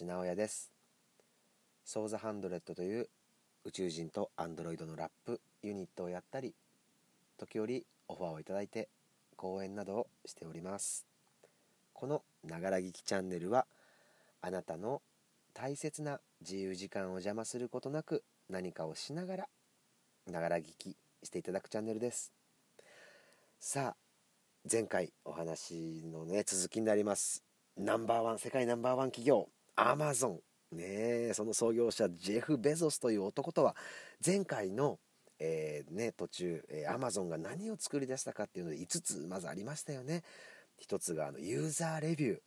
橋直哉です。ソーザハンドレットという宇宙人とアンドロイドのラップユニットをやったり時折オファーをいただいて講演などをしております。このながら聞きチャンネルはあなたの大切な自由時間を邪魔することなく何かをしながらながら聞きしていただくチャンネルです。さあ前回お話のね続きになります。ナンバーワン世界ナンバーワン企業。アマゾンねその創業者ジェフ・ベゾスという男とは前回の、えー、ね、途中、えー、アマゾンが何を作り出したかっていうので5つまずありましたよね。1つがあのユーザーレビュー。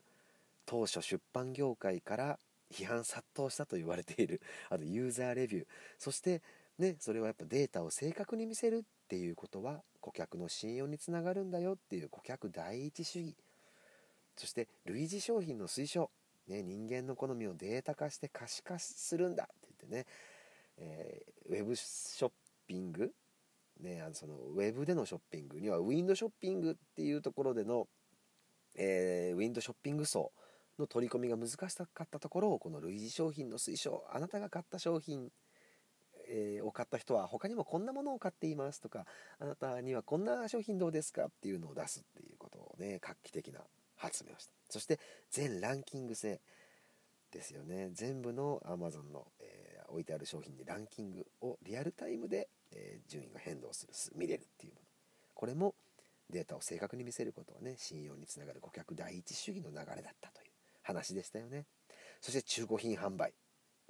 当初出版業界から批判殺到したと言われている あとユーザーレビュー。そしてねそれはやっぱデータを正確に見せるっていうことは顧客の信用につながるんだよっていう顧客第一主義。そして類似商品の推奨、ね、人間の好みをデータ化して可視化するんだって言ってね、えー、ウェブショッピング、ね、あのそのウェブでのショッピングにはウィンドショッピングっていうところでの、えー、ウィンドショッピング層の取り込みが難しかったところをこの類似商品の推奨あなたが買った商品え、を買った人は他にもこんなものを買っていますとかあなたにはこんな商品どうですかっていうのを出すっていうことをね画期的な発明をした。そして全ランキング制ですよね。全部の Amazon の、えー、置いてある商品にランキングをリアルタイムで、えー、順位が変動する見れるっていうもの。これもデータを正確に見せることはね信用につながる顧客第一主義の流れだったという話でしたよね。そして中古品販売。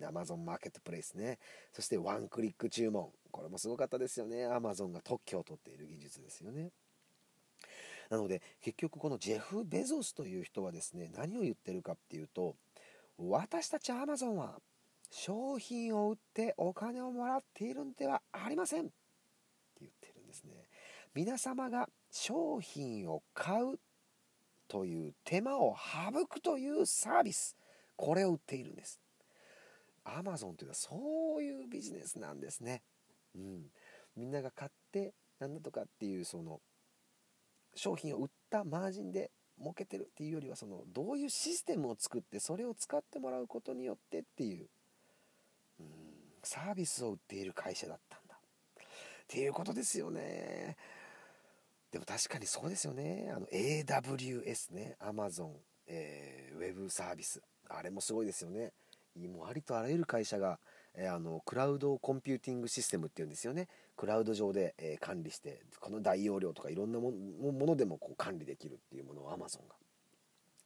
Amazon マーケットプレイスね。そしてワンクリック注文。これもすごかったですよね。Amazon が特許を取っている技術ですよね。なので結局このジェフ・ベゾスという人はですね何を言ってるかっていうと私たちアマゾンは商品を売ってお金をもらっているんではありませんって言ってるんですね。皆様が商品を買うという手間を省くというサービスこれを売っているんです。アマゾンというのはそういうビジネスなんですね。うん。みんなが買って何だとかっていうその商品を売ったマージンで儲けてるっていうよりはそのどういうシステムを作ってそれを使ってもらうことによってっていううんサービスを売っている会社だったんだ。っていうことですよね。でも確かにそうですよね。あの AWS ね Amazon、えー、ウェブサービスあれもすごいですよね。もうありとあらゆる会社がえあのクラウドコンピューティングシステムっていうんですよね。クラウド上で、え管理してこの大容量とかいろんなものでもこう管理できるっていうものを Amazon が、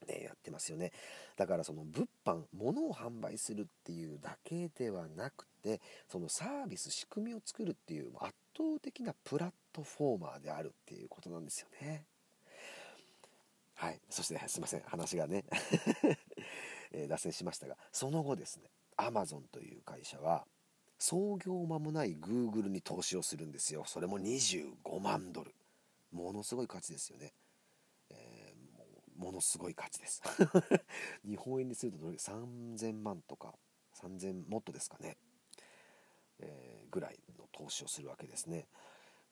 ね、やってますよね。だからその物販物を販売するっていうだけではなくてそのサービス仕組みを作るっていう圧倒的なプラットフォーマーであるっていうことなんですよね。はい。そしてすいません。話がね え脱線しましたがその後ですねアマゾンという会社は創業間もない Google に投資をするんですよ。それも25万ドル。ものすごい価値ですよね、えー、ものすごい価値です。日本円にするとどれ3000万とか3000もっとですかね、えー、ぐらいの投資をするわけですね。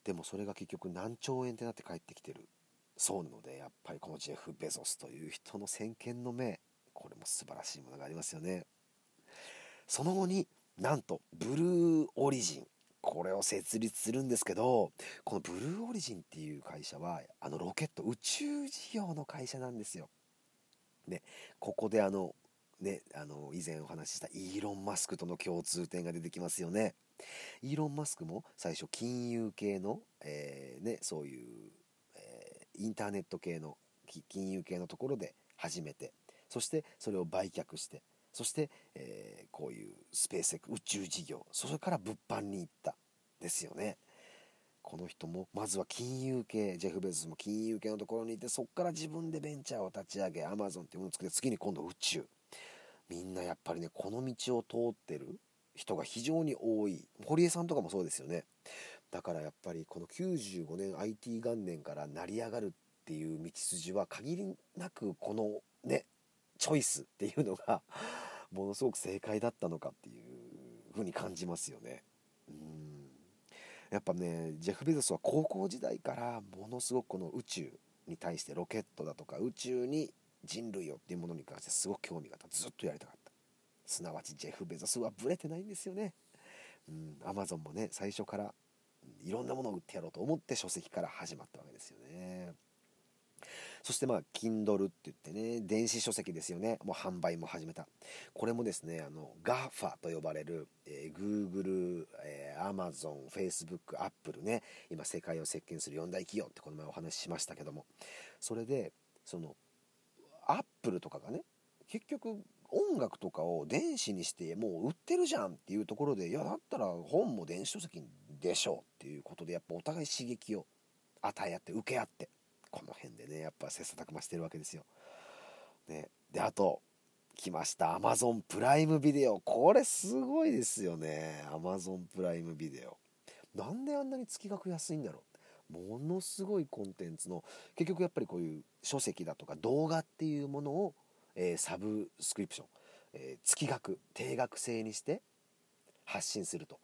でもそれが結局何兆円ってなって帰ってきてる。そうなのでやっぱりこのジェフ・ベゾスという人の先見の明これも素晴らしいものがありますよね。その後になんとブルーオリジンこれを設立するんですけどこのブルーオリジンっていう会社はあのロケット宇宙事業の会社なんですよ。でここであのねあの以前お話ししたイーロン・マスクとの共通点が出てきますよね。イーロン・マスクも最初金融系の、えー、ね、そういう、えー、インターネット系の金融系のところで始めてそしてそれを売却してそして、えー、こういうスペース宇宙事業それから物販に行ったですよね。この人もまずは金融系ジェフ・ベゾスも金融系のところにいてそこから自分でベンチャーを立ち上げアマゾンっていうものを作って次に今度宇宙。みんなやっぱりねこの道を通ってる人が非常に多い。堀江さんとかもそうですよね。だからやっぱりこの95年 IT 元年から成り上がるっていう道筋は限りなくこのねチョイスっていうのが ものすごく正解だったのかっていうふうに感じますよね。うんやっぱねジェフ・ベゾスは高校時代からものすごくこの宇宙に対してロケットだとか宇宙に人類をっていうものに関してすごく興味があったずっとやりたかったすなわちジェフ・ベゾスはブレてないんですよね。うん、アマゾンもね最初からいろんなものを売ってやろうと思って書籍から始まったわけですよね。そしてまあ Kindle って言ってね電子書籍ですよね。もう販売も始めた。これもですねあの GAFA と呼ばれる、えー、Google、えー、Amazon、Facebook、Apple ね。今世界を席巻する4大企業ってこの前お話ししましたけども。それでその Apple とかがね結局音楽とかを電子にしてもう売ってるじゃんっていうところでいやだったら本も電子書籍でしょうっていうことでやっぱお互い刺激を与え合って受け合って。この辺でねやっぱ切磋琢磨してるわけですよ。ね、であと来ました Amazon プライムビデオこれすごいですよね。Amazon プライムビデオなんであんなに月額安いんだろう。ものすごいコンテンツの結局やっぱりこういう書籍だとか動画っていうものを、えー、サブスクリプション、えー、月額定額制にして発信すると。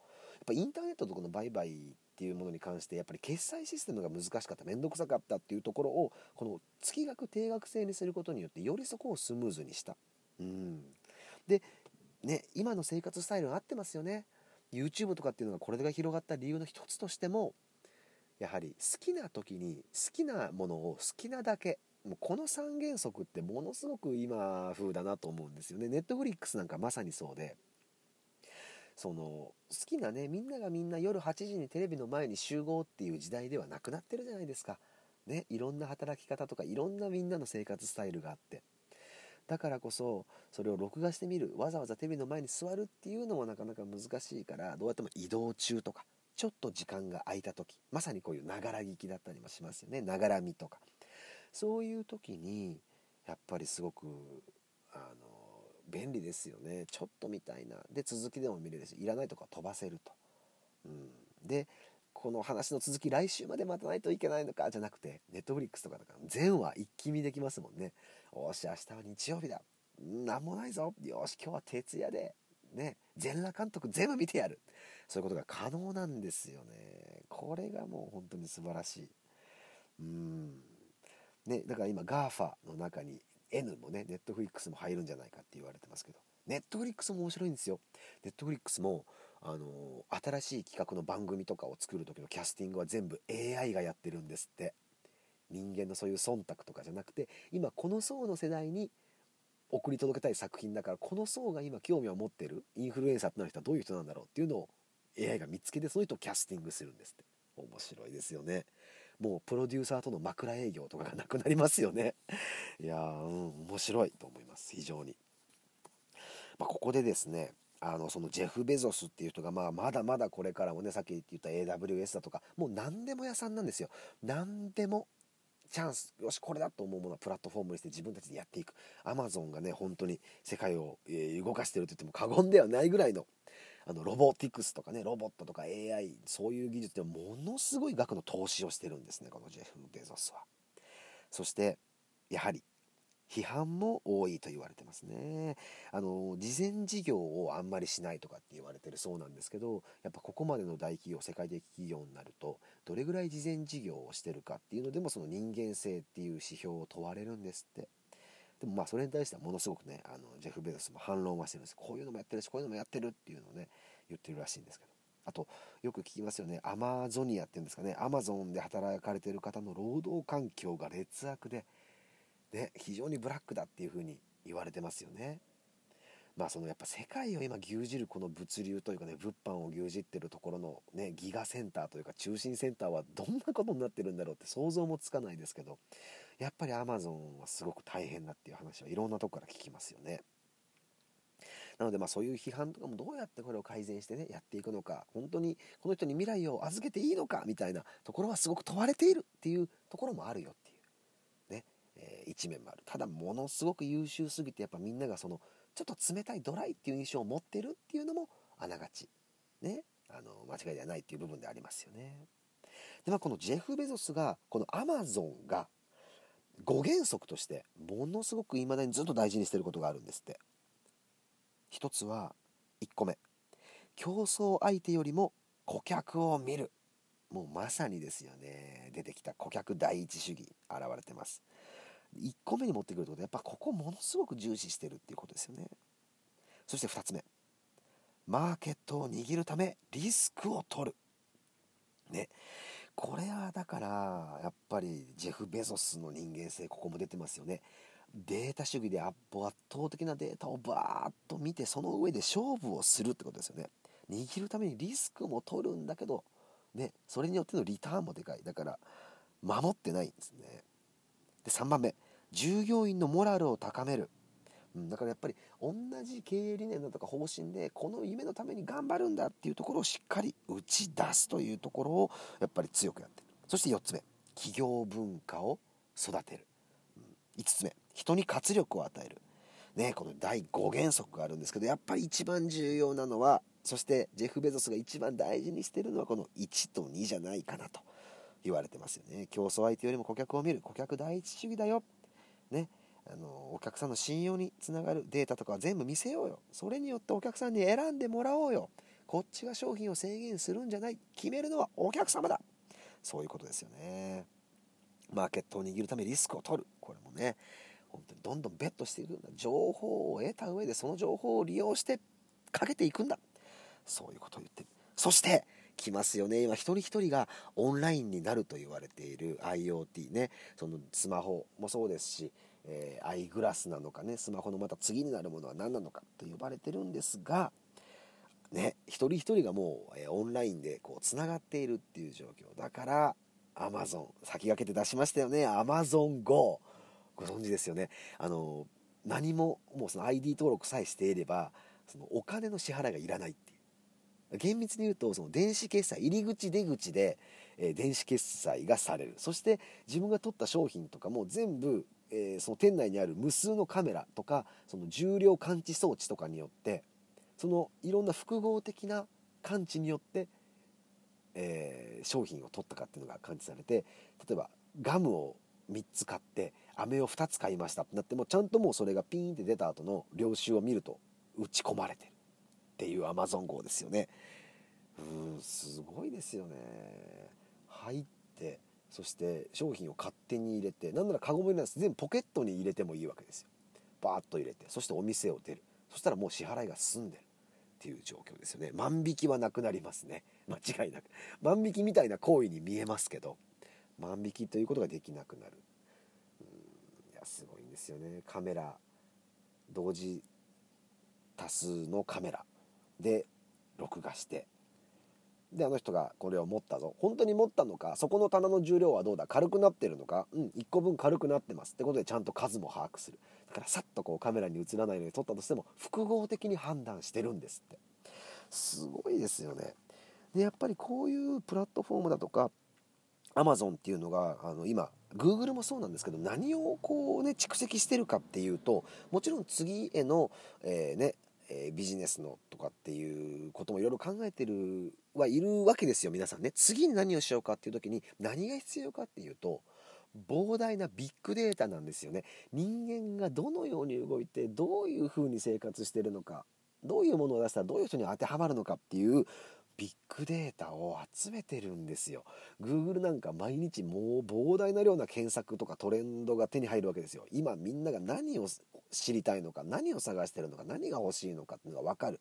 ぱインターネットとかの売買っていうものに関してやっぱり決済システムが難しかった面倒くさかったっていうところをこの月額定額制にすることによってよりそこをスムーズにした。うん、でね今の生活スタイルが合ってますよね。YouTube とかっていうのがこれが広がった理由の一つとしてもやはり好きな時に好きなものを好きなだけもうこの三原則ってものすごく今風だなと思うんですよね。ネットフリックスなんかまさにそうでその好きなねみんながみんな夜8時にテレビの前に集合っていう時代ではなくなってるじゃないですか。ね、いろんな働き方とかいろんなみんなの生活スタイルがあって。だからこそそれを録画してみるわざわざテレビの前に座るっていうのもなかなか難しいからどうやっても移動中とかちょっと時間が空いた時まさにこういうながら聞きだったりもしますよね。ながら見とか。そういう時にやっぱりすごくあの便利ですよね。ちょっとみたいな。で続きでも見れるしいらないとか飛ばせると、うん、でこの話の続き来週まで待たないといけないのかじゃなくてネットフリックスとかだから全話一気見できますもんね。おし明日は日曜日だ。何もないぞ。よし今日は徹夜で。ね。全裸監督全部見てやる。そういうことが可能なんですよね。これがもう本当に素晴らしい。うん。ねだから今 GAFA の中に N もね、ネットフリックスも入るんじゃないかって言われてますけど、ネットフリックスも面白いんですよ。ネットフリックスも、あのー、新しい企画の番組とかを作る時のキャスティングは全部 AI がやってるんですって。人間のそういう忖度とかじゃなくて、今この層の世代に送り届けたい作品だから、この層が今興味を持ってるインフルエンサーとなる人はどういう人なんだろうっていうのを AI が見つけて、その人をキャスティングするんですって。面白いですよね。もうプロデューサーとの枕営業とかがなくなりますよね。いやーうん面白いと思います。非常に、まあ、ここでですねあのそのジェフ・ベゾスっていう人が、まあ、まだまだこれからもねさっき言った AWS だとかもう何でも屋さんなんですよ。何でもチャンスよしこれだと思うものはプラットフォームにして自分たちでやっていく。アマゾンがね本当に世界を、え動かしてると言っても過言ではないぐらいのあのロボティクスとかねロボットとか AI そういう技術でものすごい額の投資をしてるんですねこのジェフ・ベゾスは。そしてやはり批判も多いと言われてますね。あの事前事業をあんまりしないとかって言われてるそうなんですけどやっぱここまでの大企業世界的企業になるとどれぐらい事前事業をしてるかっていうのでもその人間性っていう指標を問われるんですって。でもまあそれに対してはものすごくねあのジェフ・ベゾスも反論はしてるんです。こういうのもやってるしこういうのもやってるっていうのをね言ってるらしいんですけどあとよく聞きますよねアマゾニアっていうんですかねアマゾンで働かれてる方の労働環境が劣悪で、ね、非常にブラックだっていうふうに言われてますよね。まあそのやっぱ世界を今牛耳るこの物流というかね物販を牛耳ってるところのねギガセンターというか中心センターはどんなことになってるんだろうって想像もつかないですけどやっぱりアマゾンはすごく大変だっていう話はいろんなとこから聞きますよね。なのでまあそういう批判とかもどうやってこれを改善してねやっていくのか本当にこの人に未来を預けていいのかみたいなところはすごく問われているっていうところもあるよっていう。ね、えー、一面もある。ただものすごく優秀すぎてやっぱみんながそのちょっと冷たいドライっていう印象を持ってるっていうのもあながち。ね。あの間違いではないっていう部分でありますよね。でまあこのジェフ・ベゾスがこのアマゾンが5原則としてものすごく未だにずっと大事にしてることがあるんですって。一つは1個目。競争相手よりも顧客を見る。もうまさにですよね。出てきた顧客第一主義現れてます。1個目に持ってくるとやっぱここものすごく重視してるっていうことですよね。そして2つ目。マーケットを握るためリスクを取る。ね。これはだからやっぱりジェフ・ベゾスの人間性ここも出てますよね。データ主義で圧倒的なデータをバーッと見てその上で勝負をするってことですよね。握るためにリスクも取るんだけどねそれによってのリターンもでかい。だから守ってないんですね。で3番目。従業員のモラルを高める、うん、だからやっぱり同じ経営理念だとか方針でこの夢のために頑張るんだっていうところをしっかり打ち出すというところをやっぱり強くやってる。そして4つ目。企業文化を育てる、5つ目人に活力を与える。ねこの第5原則があるんですけどやっぱり一番重要なのはそしてジェフ・ベゾスが一番大事にしてるのはこの1と2じゃないかなと言われてますよね。競争相手よりも顧客を見る顧客第一主義だよ。ねあのお客さんの信用につながるデータとかは全部見せようよ。それによってお客さんに選んでもらおうよ。こっちが商品を制限するんじゃない。決めるのはお客様だ。そういうことですよね。マーケットを握るためリスクを取る。これもね本当にどんどんベットしていくんだ。情報を得た上でその情報を利用してかけていくんだ。そういうことを言ってる。そして来ますよね。今一人一人がオンラインになると言われている IoT ね。そのスマホもそうですしえー、アイグラスなのかね。スマホのまた次になるものは何なのかと呼ばれてるんですがね一人一人がもう、えー、オンラインでこうつながっているっていう状況だからアマゾン先駆けて出しましたよね。アマゾン GO ご存知ですよね。あの何ももうその ID 登録さえしていればそのお金の支払いがいらないっていう。厳密に言うとその電子決済入り口出口で、えー、電子決済がされる。そして自分が取った商品とかも全部えー、その店内にある無数のカメラとかその重量感知装置とかによってそのいろんな複合的な感知によって、えー、商品を取ったかっていうのが感知されて例えばガムを3つ買って飴を2つ買いましたってなってもちゃんともうそれがピーンって出た後の領収を見ると打ち込まれてるっていうアマゾン号ですよね。うんすごいですよね。入ってそして商品を勝手に入れてなんならカゴも入れないです全部ポケットに入れてもいいわけですよ。バーッと入れてそしてお店を出る。そしたらもう支払いが済んでる。っていう状況ですよね。万引きはなくなりますね。間違いなく。万引きみたいな行為に見えますけど万引きということができなくなる。うんいやすごいんですよね。カメラ同時多数のカメラで録画してであの人がこれを持ったぞ。本当に持ったのかそこの棚の重量はどうだ軽くなってるのかうん1個分軽くなってますってことでちゃんと数も把握する。だからさっとこうカメラに映らないように撮ったとしても複合的に判断してるんですって。すごいですよね。でやっぱりこういうプラットフォームだとかアマゾンっていうのがあの今 Google もそうなんですけど何をこうね蓄積してるかっていうともちろん次への、えー、ねえ、ビジネスのとかっていうこともいろいろ考えてるはいるわけですよ皆さんね。次に何をしようかっていう時に何が必要かっていうと膨大なビッグデータなんですよね。人間がどのように動いてどういうふうに生活してるのかどういうものを出したらどういう人に当てはまるのかっていうビッグデータを集めてるんですよ。Google なんか毎日もう膨大な量な検索とかトレンドが手に入るわけですよ。今みんなが何を知りたいのか何を探してるのか何が欲しいのかっていうのが分かる。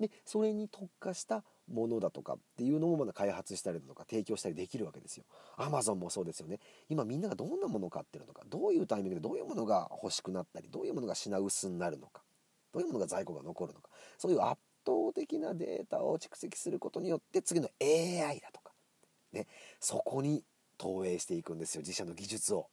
でそれに特化したものだとかっていうのもまだ開発したりだとか提供したりできるわけですよ。Amazon もそうですよね。今みんながどんなものを買ってるのかどういうタイミングでどういうものが欲しくなったりどういうものが品薄になるのかどういうものが在庫が残るのかそういうアッ倒的なデータを蓄積することによって次の AI だとか、ね、そこに投影していくんですよ。自社の技術を。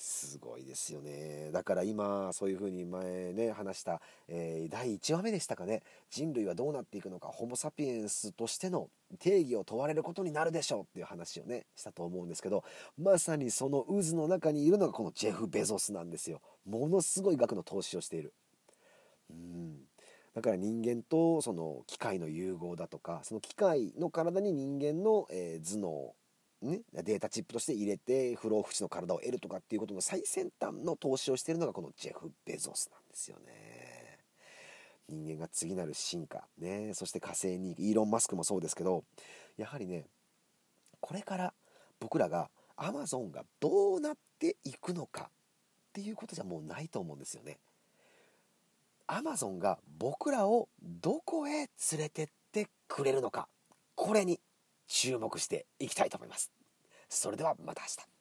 すごいですよね。だから今そういうふうに前ね話した、えー、第1話目でしたかね。人類はどうなっていくのかホモ・サピエンスとしての定義を問われることになるでしょうっていう話をねしたと思うんですけどまさにその渦の中にいるのがこのジェフ・ベゾスなんですよ。ものすごい額の投資をしている。うん。だから人間とその機械の融合だとかその機械の体に人間の、え頭脳ね、データチップとして入れて不老不死の体を得るとかっていうことの最先端の投資をしているのがこのジェフ・ベゾスなんですよね。人間が次なる進化、ね、そして火星にイーロン・マスクもそうですけどやはりねこれから僕らがアマゾンがどうなっていくのかっていうことじゃもうないと思うんですよね。Amazon が僕らをどこへ連れてってくれるのかこれに注目していきたいと思います。それではまた明日。